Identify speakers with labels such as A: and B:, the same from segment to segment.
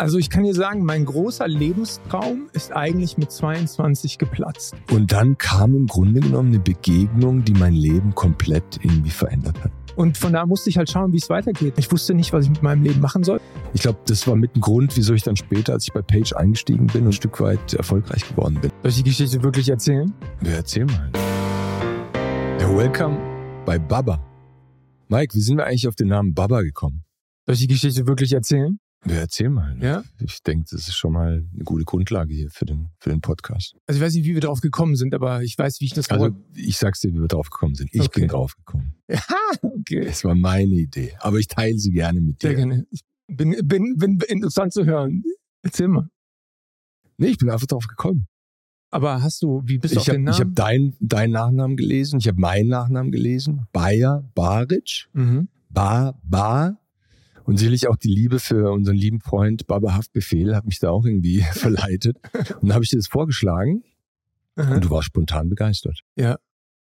A: Also ich kann dir sagen, mein großer Lebenstraum ist eigentlich mit 22 geplatzt.
B: Und dann kam im Grunde genommen eine Begegnung, die mein Leben komplett irgendwie verändert hat.
A: Und von da musste ich halt schauen, wie es weitergeht. Ich wusste nicht, was ich mit meinem Leben machen soll.
B: Ich glaube, das war mit ein Grund, wieso ich dann später, als ich bei Page eingestiegen bin, ein Stück weit erfolgreich geworden bin.
A: Soll ich die Geschichte wirklich erzählen?
B: Ja, erzähl mal. Ja, welcome bei Baba. Mike, wie sind wir eigentlich auf den Namen Baba gekommen?
A: Soll ich die Geschichte wirklich erzählen?
B: Ja, erzähl mal.
A: Ja?
B: Ich denke, das ist schon mal eine gute Grundlage hier für den, für den Podcast.
A: Also ich weiß nicht, wie wir darauf gekommen sind, aber ich weiß, wie ich das
B: Also, ich sag's dir, wie wir drauf gekommen sind. Ich
A: Okay.
B: bin drauf gekommen.
A: Ja, okay.
B: Es war meine Idee. Aber ich teile sie gerne mit
A: Sehr
B: dir.
A: gerne. Ich bin, bin, bin interessant zu hören. Erzähl mal.
B: Nee, ich bin einfach drauf gekommen.
A: Aber hast du, wie bist du auf
B: Ich habe
A: den
B: hab
A: Namen?
B: deinen deinen Nachnamen gelesen, ich habe meinen Nachnamen gelesen. Bayer, Baric,
A: mhm.
B: Ba, Ba. Und sicherlich auch die Liebe für unseren lieben Freund Baba Haftbefehl hat mich da auch irgendwie verleitet. Und dann habe ich dir das vorgeschlagen
A: Aha.
B: und du warst spontan begeistert.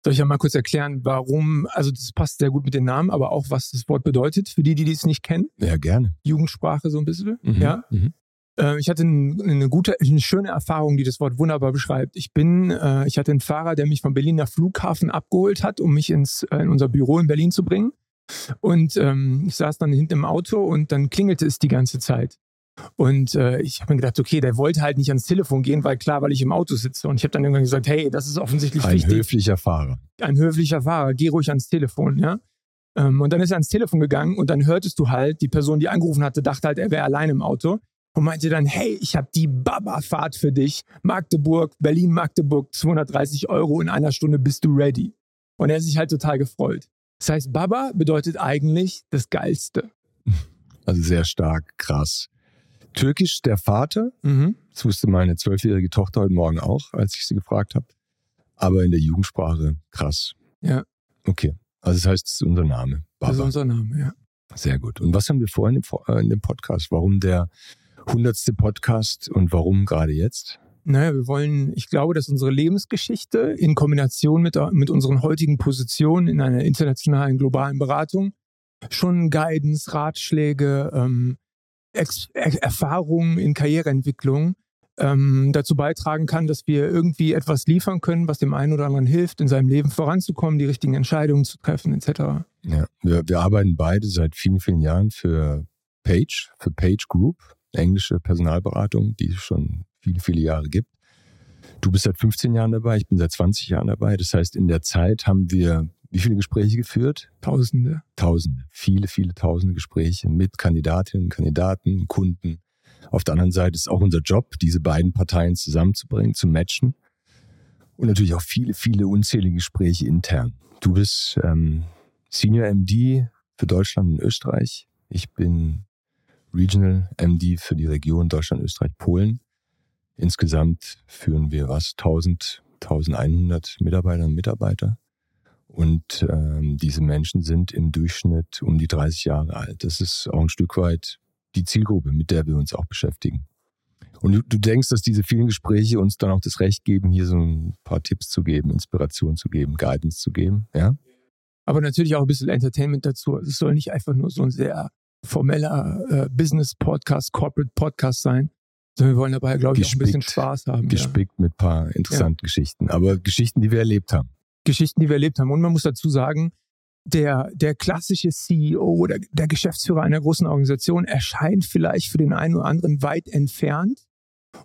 A: Soll ich ja mal kurz erklären, warum, also das passt sehr gut mit den Namen, aber auch was das Wort bedeutet, für die, die es nicht kennen.
B: Ja, gerne.
A: Jugendsprache so ein bisschen.
B: Mhm.
A: Ja.
B: Mhm.
A: Äh, ich hatte ein, eine gute, eine schöne Erfahrung, die das Wort wunderbar beschreibt. Ich bin, äh, ich hatte einen Fahrer, der mich vom Berliner Flughafen abgeholt hat, um mich ins, äh, in unser Büro in Berlin zu bringen. Und ähm, ich saß dann hinten im Auto und dann klingelte es die ganze Zeit. Und äh, ich habe mir gedacht, okay, der wollte halt nicht ans Telefon gehen, weil klar, weil ich im Auto sitze. Und ich habe dann irgendwann gesagt, hey, das ist offensichtlich
B: Ein
A: wichtig
B: höflicher Fahrer.
A: ein höflicher Fahrer, geh ruhig ans Telefon, ja. Ähm, und dann ist er ans Telefon gegangen und dann hörtest du halt, die Person, die angerufen hatte, dachte halt, er wäre allein im Auto und meinte dann, hey, ich habe die Baba-Fahrt für dich, Magdeburg, Berlin-Magdeburg, 230 Euro, in einer Stunde bist du ready. Und er hat sich halt total gefreut. Das heißt, Baba bedeutet eigentlich das Geilste.
B: Also sehr stark, krass. Türkisch der Vater,
A: Mhm.
B: das wusste meine zwölfjährige Tochter heute Morgen auch, als ich sie gefragt habe. Aber in der Jugendsprache krass.
A: Ja.
B: Okay. Also das heißt, es ist unser Name.
A: Das ist
B: Baba.
A: unser Name, ja.
B: Sehr gut. Und was haben wir vorhin äh, in dem Podcast? Warum der hundertste Podcast und warum gerade jetzt?
A: Naja, wir wollen, ich glaube, dass unsere Lebensgeschichte in Kombination mit, mit unseren heutigen Positionen in einer internationalen globalen Beratung schon Guidance, Ratschläge, ähm, Ex er Erfahrungen in Karriereentwicklung ähm, dazu beitragen kann, dass wir irgendwie etwas liefern können, was dem einen oder anderen hilft, in seinem Leben voranzukommen, die richtigen Entscheidungen zu treffen, etc.
B: Ja, wir, wir arbeiten beide seit vielen, vielen Jahren für Page, für Page Group, englische Personalberatung, die schon viele, viele Jahre gibt. Du bist seit 15 Jahren dabei, ich bin seit 20 Jahren dabei. Das heißt, in der Zeit haben wir wie viele Gespräche geführt?
A: Tausende.
B: Tausende, viele, viele tausende Gespräche mit Kandidatinnen, Kandidaten, Kunden. Auf der anderen Seite ist auch unser Job, diese beiden Parteien zusammenzubringen, zu matchen. Und natürlich auch viele, viele unzählige Gespräche intern. Du bist ähm, Senior MD für Deutschland und Österreich. Ich bin Regional MD für die Region Deutschland, Österreich, Polen. Insgesamt führen wir was? 1000, 1100 Mitarbeiterinnen und Mitarbeiter. Und ähm, diese Menschen sind im Durchschnitt um die 30 Jahre alt. Das ist auch ein Stück weit die Zielgruppe, mit der wir uns auch beschäftigen. Und du, du denkst, dass diese vielen Gespräche uns dann auch das Recht geben, hier so ein paar Tipps zu geben, Inspiration zu geben, Guidance zu geben, ja?
A: Aber natürlich auch ein bisschen Entertainment dazu. Es soll nicht einfach nur so ein sehr formeller äh, Business-Podcast, Corporate-Podcast sein, sondern wir wollen dabei, glaube ich, auch ein bisschen. Spaß haben. Ja.
B: Gespickt mit paar interessanten Geschichten, aber Geschichten, die wir erlebt haben.
A: Geschichten, die wir erlebt haben. Und man muss dazu sagen, der, der klassische CEO oder der Geschäftsführer einer großen Organisation erscheint vielleicht für den einen oder anderen weit entfernt.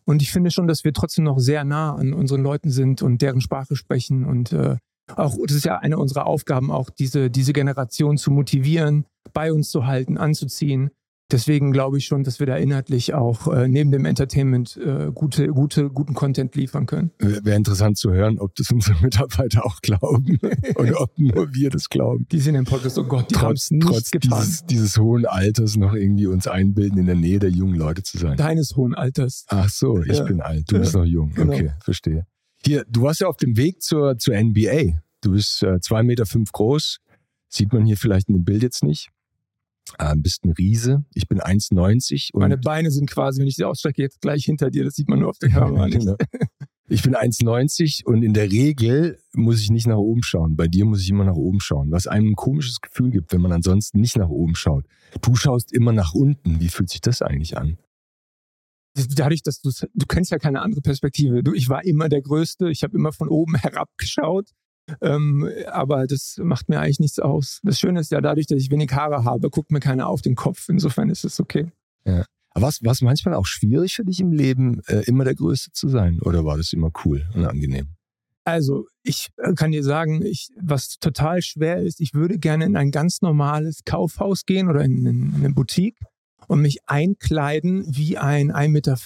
A: Und ich finde schon, dass wir trotzdem noch sehr nah an unseren Leuten sind und deren Sprache sprechen. Und äh, auch, das ist ja eine unserer Aufgaben, auch diese, diese Generation zu motivieren, bei uns zu halten, anzuziehen. Deswegen glaube ich schon, dass wir da inhaltlich auch äh, neben dem Entertainment äh, gute, gute, guten Content liefern können.
B: Wäre interessant zu hören, ob das unsere Mitarbeiter auch glauben oder ob nur wir das glauben.
A: Die sind im Podcast, oh Gott, die haben
B: Trotz,
A: es nicht
B: trotz
A: getan.
B: dieses, dieses hohen Alters noch irgendwie uns einbilden, in der Nähe der jungen Leute zu sein.
A: Deines hohen Alters.
B: Ach so, ich
A: Ja.
B: bin alt, du
A: Ja,
B: bist noch jung.
A: genau.
B: Okay, verstehe. Hier, du warst ja auf dem Weg zur, zur NBA. Du bist äh, zwei Meter fünf groß. Sieht man hier vielleicht in dem Bild jetzt nicht. Äh, bist ein Riese. Ich bin 1,90 und
A: Meine Beine sind quasi, wenn ich sie ausstrecke, jetzt gleich hinter dir. Das sieht man nur auf der Kamera nicht.
B: Genau. Ich bin 1,90 und in der Regel muss ich nicht nach oben schauen. Bei dir muss ich immer nach oben schauen, was einem ein komisches Gefühl gibt, wenn man ansonsten nicht nach oben schaut. Du schaust immer nach unten. Wie fühlt sich das eigentlich an?
A: dadurch, dass du du kennst ja keine andere Perspektive. Du, ich war immer der Größte, ich habe immer von oben herabgeschaut. Ähm, aber das macht mir eigentlich nichts aus. Das Schöne ist ja, dadurch, dass ich wenig Haare habe, guckt mir keiner auf den Kopf. Insofern ist es okay.
B: Ja. Aber war es manchmal auch schwierig für dich im Leben, äh, immer der Größte zu sein? Oder war das immer cool und angenehm?
A: Also, ich äh, kann dir sagen, ich, was total schwer ist, ich würde gerne in ein ganz normales Kaufhaus gehen oder in, in eine Boutique und mich einkleiden wie ein 1,85 Meter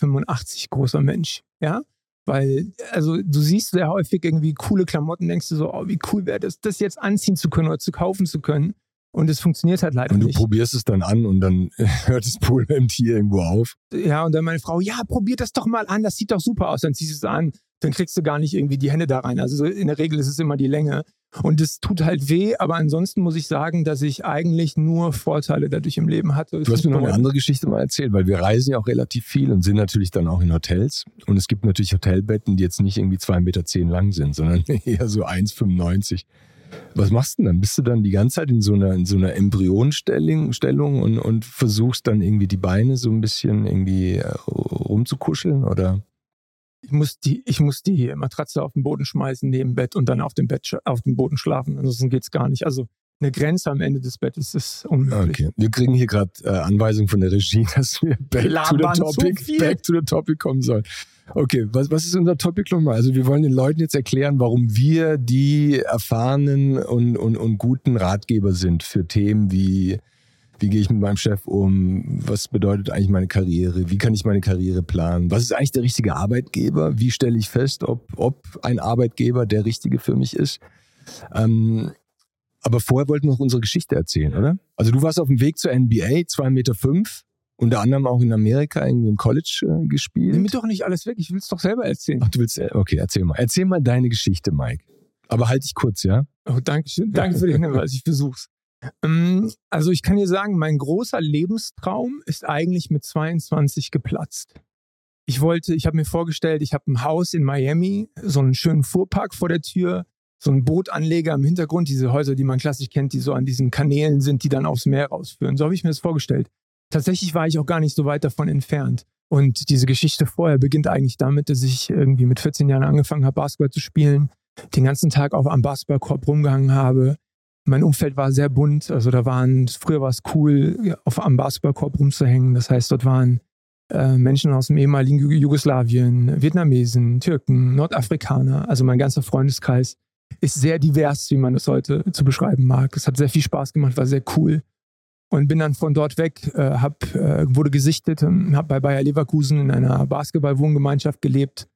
A: großer Mensch. Ja? Weil, also du siehst sehr häufig irgendwie coole Klamotten, denkst du so, oh, wie cool wäre das, das jetzt anziehen zu können oder zu kaufen zu können. Und es funktioniert halt leider
B: nicht. Und du
A: nicht.
B: probierst es dann an und dann hört das Poolhemd hier irgendwo auf.
A: Ja, und dann meine Frau, ja, probier das doch mal an, das sieht doch super aus. Dann ziehst du es an, dann kriegst du gar nicht irgendwie die Hände da rein. Also in der Regel ist es immer die Länge. Und es tut halt weh, aber ansonsten muss ich sagen, dass ich eigentlich nur Vorteile dadurch im Leben hatte.
B: Du hast mir noch eine andere Geschichte mal erzählt, weil wir reisen ja auch relativ viel und sind natürlich dann auch in Hotels. Und es gibt natürlich Hotelbetten, die jetzt nicht irgendwie 2,10 Meter zehn lang sind, sondern eher so 1,95 was machst du denn dann? Bist du dann die ganze Zeit in so einer, in so einer Embryonstellung und, und versuchst dann irgendwie die Beine so ein bisschen irgendwie äh, rumzukuscheln oder?
A: Ich muss, die, ich muss die Matratze auf den Boden schmeißen neben Bett und dann auf dem Bett auf dem Boden schlafen. Ansonsten geht's gar nicht. Also eine Grenze am Ende des Bettes ist unmöglich. Okay.
B: Wir kriegen hier gerade äh, Anweisungen von der Regie, dass wir back to the topic, back to the topic kommen sollen. Okay, was, was ist unser Topic nochmal? Also wir wollen den Leuten jetzt erklären, warum wir die erfahrenen und, und, und guten Ratgeber sind für Themen wie wie gehe ich mit meinem Chef um? Was bedeutet eigentlich meine Karriere? Wie kann ich meine Karriere planen? Was ist eigentlich der richtige Arbeitgeber? Wie stelle ich fest, ob, ob ein Arbeitgeber der richtige für mich ist? Ähm, aber vorher wollten wir noch unsere Geschichte erzählen, oder? Also du warst auf dem Weg zur NBA, zwei Meter fünf, unter anderem auch in Amerika irgendwie im College äh, gespielt.
A: Nimm doch nicht alles weg, ich will es doch selber erzählen.
B: Ach, du willst, äh, okay, erzähl mal. Erzähl mal deine Geschichte, Mike. Aber halt dich kurz, ja?
A: Oh, danke schön. Danke für den Hinweis, ich versuch's. Ähm, also ich kann dir sagen, mein großer Lebenstraum ist eigentlich mit 22 geplatzt. Ich wollte, ich habe mir vorgestellt, ich habe ein Haus in Miami, so einen schönen Fuhrpark vor der Tür, so ein Bootanleger im Hintergrund, diese Häuser, die man klassisch kennt, die so an diesen Kanälen sind, die dann aufs Meer rausführen. So habe ich mir das vorgestellt. Tatsächlich war ich auch gar nicht so weit davon entfernt. Und diese Geschichte vorher beginnt eigentlich damit, dass ich irgendwie mit 14 Jahren angefangen habe, Basketball zu spielen, den ganzen Tag auf am Basketballkorb rumgehangen habe. Mein Umfeld war sehr bunt. Also da waren, früher war es cool, auf am Basketballkorb rumzuhängen. Das heißt, dort waren äh, Menschen aus dem ehemaligen Jugoslawien, Vietnamesen, Türken, Nordafrikaner, also mein ganzer Freundeskreis ist sehr divers, wie man das heute zu beschreiben mag. Es hat sehr viel Spaß gemacht, war sehr cool. Und bin dann von dort weg, äh, hab, äh, wurde gesichtet und habe bei Bayer Leverkusen in einer Basketball-Wohngemeinschaft gelebt.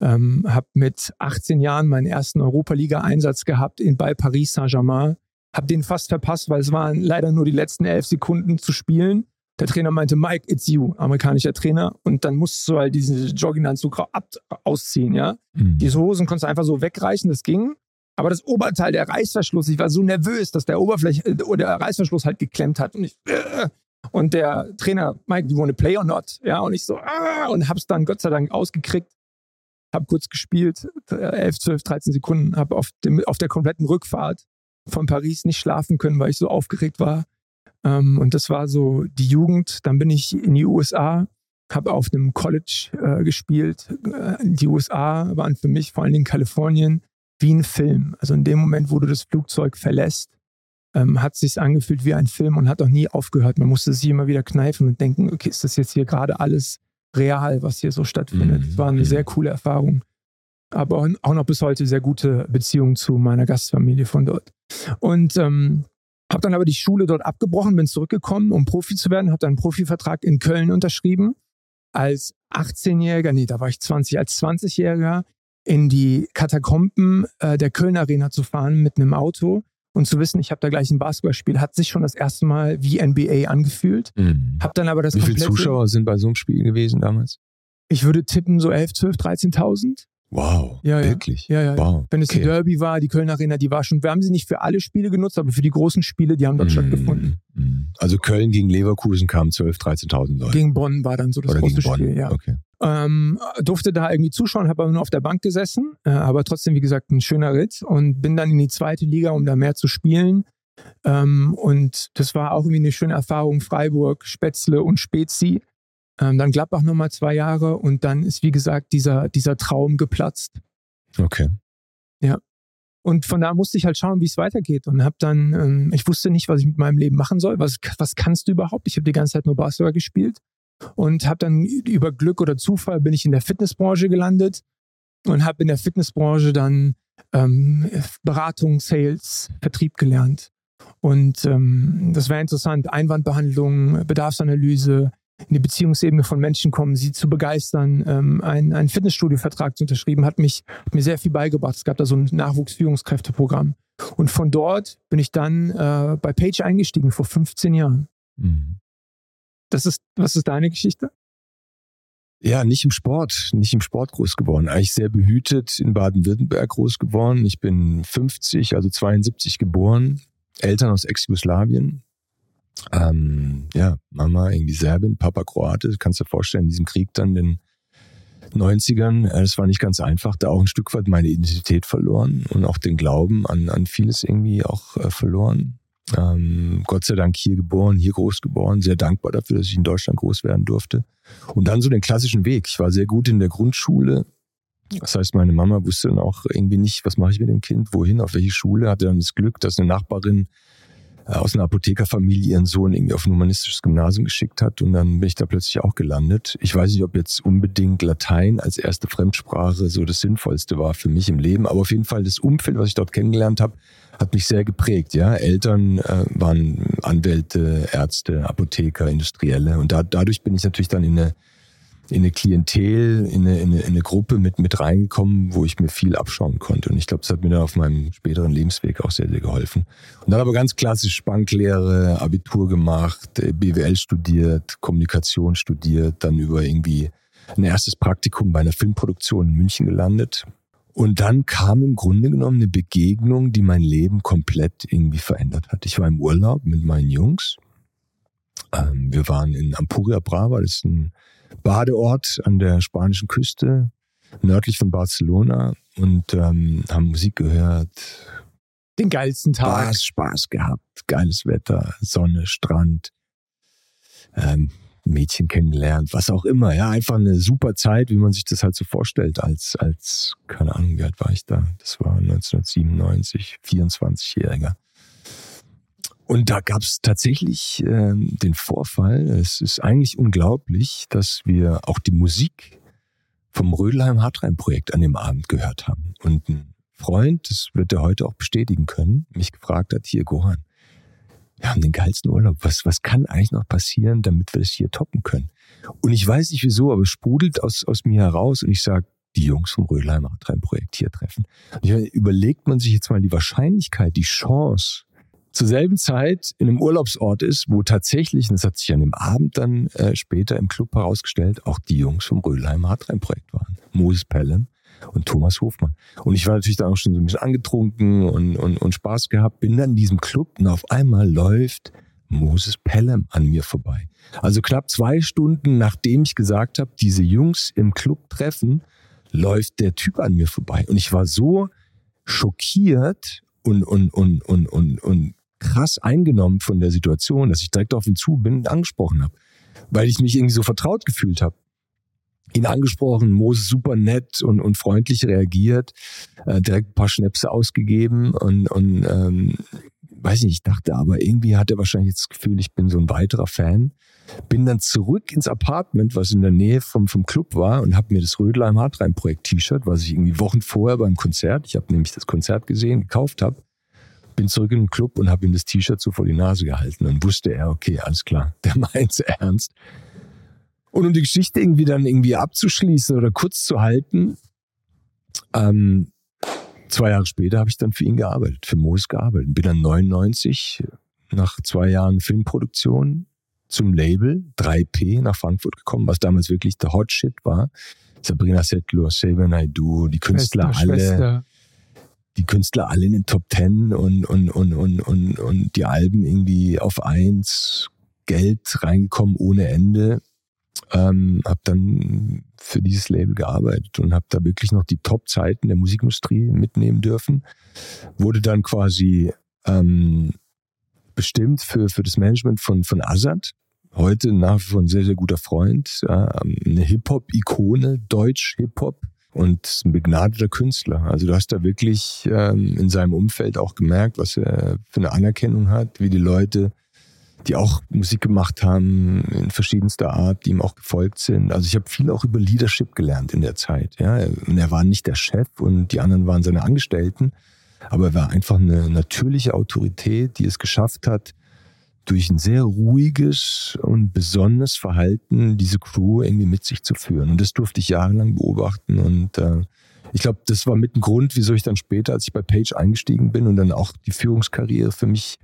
A: Ähm, habe mit 18 Jahren meinen ersten Europa-Liga-Einsatz gehabt in, bei Paris Saint-Germain. Habe den fast verpasst, weil es waren leider nur die letzten elf Sekunden zu spielen. Der Trainer meinte, Mike, it's you, amerikanischer Trainer. Und dann musst du halt diesen Jogginganzug ausziehen, ja. Mhm. Diese Hosen konntest du einfach so wegreißen, das ging. Aber das Oberteil, der Reißverschluss, ich war so nervös, dass der Oberfläche äh, oder der Reißverschluss halt geklemmt hat. Und ich, äh, und der Trainer, Mike, you wanna play or not? Ja, und ich so, ah, und hab's dann Gott sei Dank ausgekriegt. Hab kurz gespielt, 11, 12, 13 Sekunden, hab auf, dem, auf der kompletten Rückfahrt von Paris nicht schlafen können, weil ich so aufgeregt war. Ähm, und das war so die Jugend. Dann bin ich in die USA, habe auf einem College äh, gespielt. Äh, die USA waren für mich vor allen Dingen Kalifornien wie ein Film. Also in dem Moment, wo du das Flugzeug verlässt, ähm, hat es sich angefühlt wie ein Film und hat auch nie aufgehört. Man musste sich immer wieder kneifen und denken, okay, ist das jetzt hier gerade alles real, was hier so stattfindet? Es mhm. war eine sehr coole Erfahrung. Aber auch noch bis heute sehr gute Beziehung zu meiner Gastfamilie von dort. Und ähm, habe dann aber die Schule dort abgebrochen, bin zurückgekommen, um Profi zu werden, habe dann einen Profivertrag in Köln unterschrieben. Als 18-Jähriger, nee, da war ich 20, als 20-Jähriger in die Katakomben äh, der Köln Arena zu fahren mit einem Auto und zu wissen, ich habe da gleich ein Basketballspiel, hat sich schon das erste Mal wie NBA angefühlt. Mhm. Hab dann aber das
B: Wie viele Zuschauer sind bei so einem Spiel gewesen damals?
A: Ich würde tippen so 11, 12, 13.000.
B: Wow, ja, ja. wirklich?
A: Ja, ja. Wow. Wenn es okay. die Derby war, die Köln Arena, die war schon, wir haben sie nicht für alle Spiele genutzt, aber für die großen Spiele, die haben dort mm, stattgefunden.
B: Mm. Also Köln gegen Leverkusen kamen 12, 13.000 Leute.
A: Gegen Bonn war dann so das Oder große Spiel, ja.
B: Okay.
A: Ähm, durfte da irgendwie zuschauen, habe aber nur auf der Bank gesessen, äh, aber trotzdem, wie gesagt, ein schöner Ritt und bin dann in die zweite Liga, um da mehr zu spielen. Ähm, und das war auch irgendwie eine schöne Erfahrung. Freiburg, Spätzle und Spezi Ähm, dann Gladbach nochmal zwei Jahre und dann ist, wie gesagt, dieser, dieser Traum geplatzt.
B: Okay.
A: Ja. Und von da musste ich halt schauen, wie es weitergeht. Und habe dann, ähm, ich wusste nicht, was ich mit meinem Leben machen soll. Was, was kannst du überhaupt? Ich habe die ganze Zeit nur Basketball gespielt und habe dann über Glück oder Zufall bin ich in der Fitnessbranche gelandet und habe in der Fitnessbranche dann ähm, Beratung, Sales, Vertrieb gelernt. Und ähm, das war interessant. Einwandbehandlung, Bedarfsanalyse, in die Beziehungsebene von Menschen kommen, sie zu begeistern. Ähm, ein, ein Fitnessstudio-Vertrag zu unterschrieben, hat, mich, hat mir sehr viel beigebracht. Es gab da so ein Nachwuchsführungskräfteprogramm. Und von dort bin ich dann äh, bei Page eingestiegen vor 15 Jahren. Mhm. Das ist, was ist deine Geschichte?
B: Ja, nicht im Sport, nicht im Sport groß geworden. Eigentlich sehr behütet in Baden-Württemberg groß geworden. Ich bin 50, also 72 geboren. Eltern aus Ex-Jugoslawien. Ähm, ja, Mama irgendwie Serbin, Papa Kroate. Du kannst dir vorstellen, in diesem Krieg dann den 90ern, es war nicht ganz einfach, da auch ein Stück weit meine Identität verloren und auch den Glauben an, an vieles irgendwie auch äh, verloren. Ähm, Gott sei Dank hier geboren, hier groß geworden, sehr dankbar dafür, dass ich in Deutschland groß werden durfte. Und dann so den klassischen Weg. Ich war sehr gut in der Grundschule. Das heißt, meine Mama wusste dann auch irgendwie nicht, was mache ich mit dem Kind, wohin, auf welche Schule. Hatte dann das Glück, dass eine Nachbarin aus einer Apothekerfamilie ihren Sohn irgendwie auf ein humanistisches Gymnasium geschickt hat und dann bin ich da plötzlich auch gelandet. Ich weiß nicht, ob jetzt unbedingt Latein als erste Fremdsprache so das Sinnvollste war für mich im Leben, aber auf jeden Fall das Umfeld, was ich dort kennengelernt habe, hat mich sehr geprägt. Ja, Eltern äh, waren Anwälte, Ärzte, Apotheker, Industrielle und da, dadurch bin ich natürlich dann in eine in eine Klientel, in eine, in eine, in eine Gruppe mit, mit reingekommen, wo ich mir viel abschauen konnte. Und ich glaube, das hat mir dann auf meinem späteren Lebensweg auch sehr, sehr geholfen. Und dann aber ganz klassisch Banklehre, Abitur gemacht, äh, BWL studiert, Kommunikation studiert, dann über irgendwie ein erstes Praktikum bei einer Filmproduktion in München gelandet. Und dann kam im Grunde genommen eine Begegnung, die mein Leben komplett irgendwie verändert hat. Ich war im Urlaub mit meinen Jungs. Ähm, wir waren in Ampuria Brava, das ist ein Badeort an der spanischen Küste, nördlich von Barcelona und ähm, haben Musik gehört.
A: Den geilsten Tag.
B: Spaß, Spaß gehabt, geiles Wetter, Sonne, Strand, ähm, Mädchen kennengelernt, was auch immer. Ja, einfach eine super Zeit, wie man sich das halt so vorstellt, als, als, keine Ahnung, wie alt war ich da? Das war 1997, 24-Jähriger. Und da gab es tatsächlich äh, den Vorfall, es ist eigentlich unglaublich, dass wir auch die Musik vom Rödelheim-Hartrein-Projekt an dem Abend gehört haben. Und ein Freund, das wird er heute auch bestätigen können, mich gefragt hat, hier Gohan, wir haben den geilsten Urlaub. Was, was kann eigentlich noch passieren, damit wir das hier toppen können? Und ich weiß nicht wieso, aber es sprudelt aus, aus mir heraus und ich sage, die Jungs vom Rödelheim Hartrein-Projekt hier treffen. Und überlegt man sich jetzt mal die Wahrscheinlichkeit, die Chance, zur selben Zeit in einem Urlaubsort ist, wo tatsächlich, und das hat sich an dem Abend dann äh, später im Club herausgestellt, auch die Jungs vom Rödelheimer Hartrein-Projekt waren. Moses Pelham und Thomas Hofmann. Und ich war natürlich dann auch schon so ein bisschen angetrunken und, und, und Spaß gehabt, bin dann in diesem Club und auf einmal läuft Moses Pelham an mir vorbei. Also knapp zwei Stunden nachdem ich gesagt habe, diese Jungs im Club treffen, läuft der Typ an mir vorbei. Und ich war so schockiert und, und, und, und, und, und krass eingenommen von der Situation, dass ich direkt auf ihn zu bin und angesprochen habe. Weil ich mich irgendwie so vertraut gefühlt habe. Ihn angesprochen, Moses super nett und, und freundlich reagiert, äh, direkt ein paar Schnäpse ausgegeben und, und ähm, weiß nicht, ich dachte aber irgendwie hat er wahrscheinlich das Gefühl, ich bin so ein weiterer Fan. Bin dann zurück ins Apartment, was in der Nähe vom, vom Club war und habe mir das Rödelheim Hartrein Projekt T-Shirt, was ich irgendwie Wochen vorher beim Konzert, ich habe nämlich das Konzert gesehen, gekauft habe, bin zurück in den Club und habe ihm das T-Shirt so vor die Nase gehalten. Dann wusste er, okay, alles klar, der meint's ernst. Und um die Geschichte irgendwie dann irgendwie abzuschließen oder kurz zu halten, ähm, zwei Jahre später habe ich dann für ihn gearbeitet, für Moos gearbeitet. Bin dann 99 nach zwei Jahren Filmproduktion zum Label 3P nach Frankfurt gekommen, was damals wirklich der Hot Shit war. Sabrina Settler, Saber Naidu, die Künstler Schwester, alle. Schwester die Künstler alle in den Top Ten und, und, und, und, und, und die Alben irgendwie auf eins, Geld reingekommen ohne Ende. Ähm, habe dann für dieses Label gearbeitet und habe da wirklich noch die Top-Zeiten der Musikindustrie mitnehmen dürfen. Wurde dann quasi ähm, bestimmt für, für das Management von, von Azad, heute nach wie vor ein sehr, sehr guter Freund, ja, eine Hip-Hop-Ikone, Deutsch-Hip-Hop und ein begnadeter Künstler. Also du hast da wirklich ähm, in seinem Umfeld auch gemerkt, was er für eine Anerkennung hat, wie die Leute, die auch Musik gemacht haben in verschiedenster Art, die ihm auch gefolgt sind. Also ich habe viel auch über Leadership gelernt in der Zeit. Ja, und er war nicht der Chef und die anderen waren seine Angestellten, aber er war einfach eine natürliche Autorität, die es geschafft hat, durch ein sehr ruhiges und besonnenes Verhalten diese Crew irgendwie mit sich zu führen. Und das durfte ich jahrelang beobachten. Und äh, ich glaube, das war mit ein Grund, wieso ich dann später, als ich bei Page eingestiegen bin und dann auch die Führungskarriere für mich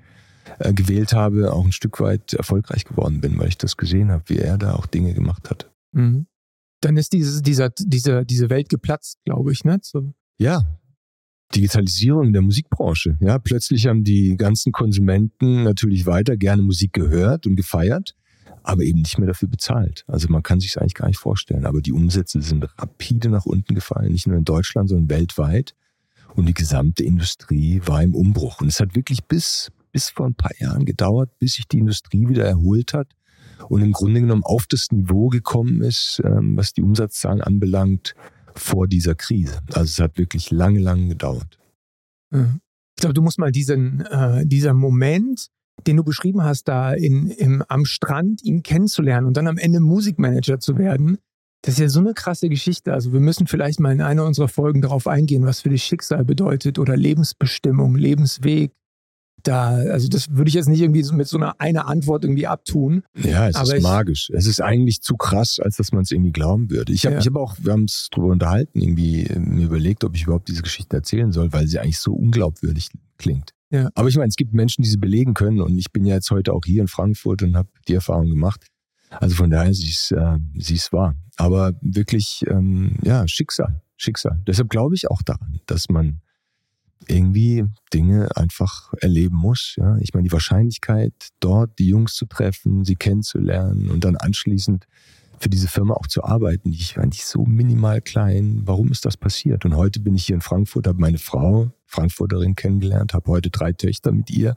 B: äh, gewählt habe, auch ein Stück weit erfolgreich geworden bin, weil ich das gesehen habe, wie er da auch Dinge gemacht hat. Mhm.
A: Dann ist dieses, dieser, diese, diese Welt geplatzt, glaube ich, ne? So.
B: Ja, Digitalisierung der Musikbranche. Ja, plötzlich haben die ganzen Konsumenten natürlich weiter gerne Musik gehört und gefeiert, aber eben nicht mehr dafür bezahlt. Also man kann sich es eigentlich gar nicht vorstellen. Aber die Umsätze sind rapide nach unten gefallen, nicht nur in Deutschland, sondern weltweit. Und die gesamte Industrie war im Umbruch. Und es hat wirklich bis, bis vor ein paar Jahren gedauert, bis sich die Industrie wieder erholt hat und im Grunde genommen auf das Niveau gekommen ist, ähm, was die Umsatzzahlen anbelangt, vor dieser Krise. Also es hat wirklich lange, lange gedauert.
A: Ich glaube, du musst mal diesen, äh, dieser Moment, den du beschrieben hast, da in, im, am Strand ihn kennenzulernen und dann am Ende Musikmanager zu werden, das ist ja so eine krasse Geschichte. Also wir müssen vielleicht mal in einer unserer Folgen darauf eingehen, was für dich Schicksal bedeutet oder Lebensbestimmung, Lebensweg da, also das würde ich jetzt nicht irgendwie mit so einer eine Antwort irgendwie abtun.
B: Ja, es aber ist magisch. Es ist eigentlich zu krass, als dass man es irgendwie glauben würde. Ich habe ja. ich hab auch, wir haben es drüber unterhalten, irgendwie äh, mir überlegt, ob ich überhaupt diese Geschichte erzählen soll, weil sie eigentlich so unglaubwürdig klingt. Ja. Aber ich meine, es gibt Menschen, die sie belegen können und ich bin ja jetzt heute auch hier in Frankfurt und habe die Erfahrung gemacht. Also von daher, sie ist, äh, sie ist wahr. Aber wirklich, ähm, ja, Schicksal, Schicksal. Deshalb glaube ich auch daran, dass man irgendwie Dinge einfach erleben muss. Ja? Ich meine, die Wahrscheinlichkeit, dort die Jungs zu treffen, sie kennenzulernen und dann anschließend für diese Firma auch zu arbeiten, die ist eigentlich so minimal klein. Warum ist das passiert? Und heute bin ich hier in Frankfurt, habe meine Frau, Frankfurterin, kennengelernt, habe heute drei Töchter mit ihr.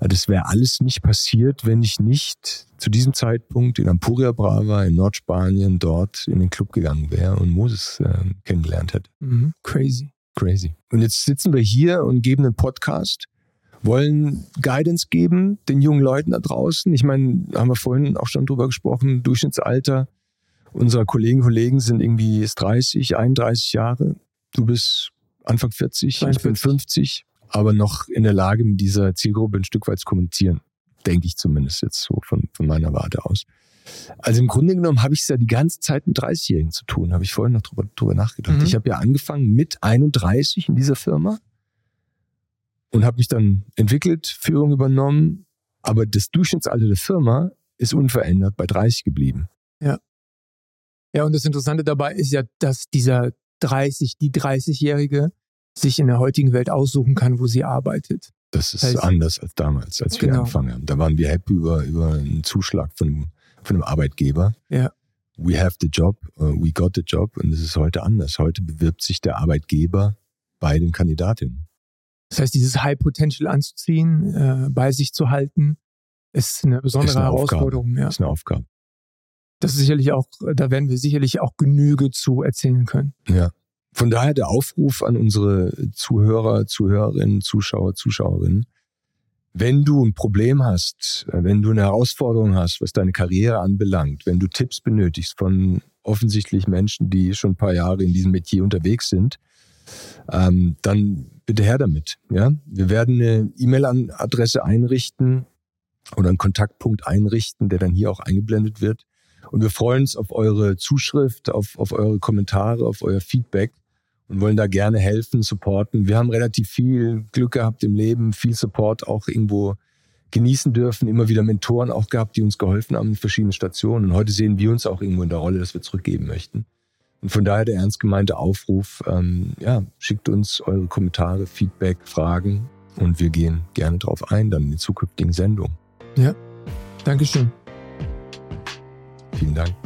B: Das wäre alles nicht passiert, wenn ich nicht zu diesem Zeitpunkt in Ampuria Brava in Nordspanien dort in den Club gegangen wäre und Moses äh, kennengelernt hätte.
A: Mhm, crazy.
B: Crazy. Und jetzt sitzen wir hier und geben einen Podcast, wollen Guidance geben den jungen Leuten da draußen. Ich meine, haben wir vorhin auch schon drüber gesprochen, Durchschnittsalter unserer Kollegen Kollegen sind irgendwie 30, 31 Jahre. Du bist Anfang 40, 43. ich bin 50, aber noch in der Lage, mit dieser Zielgruppe ein Stück weit zu kommunizieren. Denke ich zumindest jetzt so von, von meiner Warte aus. Also im Grunde genommen habe ich es ja die ganze Zeit mit 30-Jährigen zu tun, habe ich vorhin noch drüber, drüber nachgedacht. Mhm. Ich habe ja angefangen mit 31 in dieser Firma und habe mich dann entwickelt, Führung übernommen, aber das Durchschnittsalter der Firma ist unverändert bei 30 geblieben.
A: Ja. Ja, und das Interessante dabei ist ja, dass dieser 30, die 30-Jährige sich in der heutigen Welt aussuchen kann, wo sie arbeitet.
B: Das ist also, anders als damals, als wir genau. angefangen haben. Da waren wir happy über, über einen Zuschlag von von einem Arbeitgeber.
A: Ja.
B: We have the job, uh, we got the job und es ist heute anders. Heute bewirbt sich der Arbeitgeber bei den Kandidatinnen.
A: Das heißt, dieses High Potential anzuziehen, äh, bei sich zu halten, ist eine besondere ist eine Herausforderung.
B: Aufgabe. Ja. Ist eine Aufgabe.
A: Das ist sicherlich auch, da werden wir sicherlich auch Genüge zu erzählen können.
B: Ja. Von daher der Aufruf an unsere Zuhörer, Zuhörerinnen, Zuschauer, Zuschauerinnen, wenn du ein Problem hast, äh, wenn du eine Herausforderung hast, was deine Karriere anbelangt, wenn du Tipps benötigst von offensichtlich Menschen, die schon ein paar Jahre in diesem Metier unterwegs sind, ähm, dann bitte her damit. Ja? Wir werden eine E-Mail-Adresse einrichten oder einen Kontaktpunkt einrichten, der dann hier auch eingeblendet wird. Und wir freuen uns auf eure Zuschrift, auf, auf eure Kommentare, auf euer Feedback und wollen da gerne helfen, supporten. Wir haben relativ viel Glück gehabt im Leben, viel Support auch irgendwo genießen dürfen, immer wieder Mentoren auch gehabt, die uns geholfen haben in verschiedenen Stationen. Und heute sehen wir uns auch irgendwo in der Rolle, dass wir zurückgeben möchten. Und von daher der ernst gemeinte Aufruf, ähm, ja, schickt uns eure Kommentare, Feedback, Fragen und wir gehen gerne darauf ein, dann in den zukünftigen Sendungen.
A: Ja, Dankeschön.
B: Vielen Dank.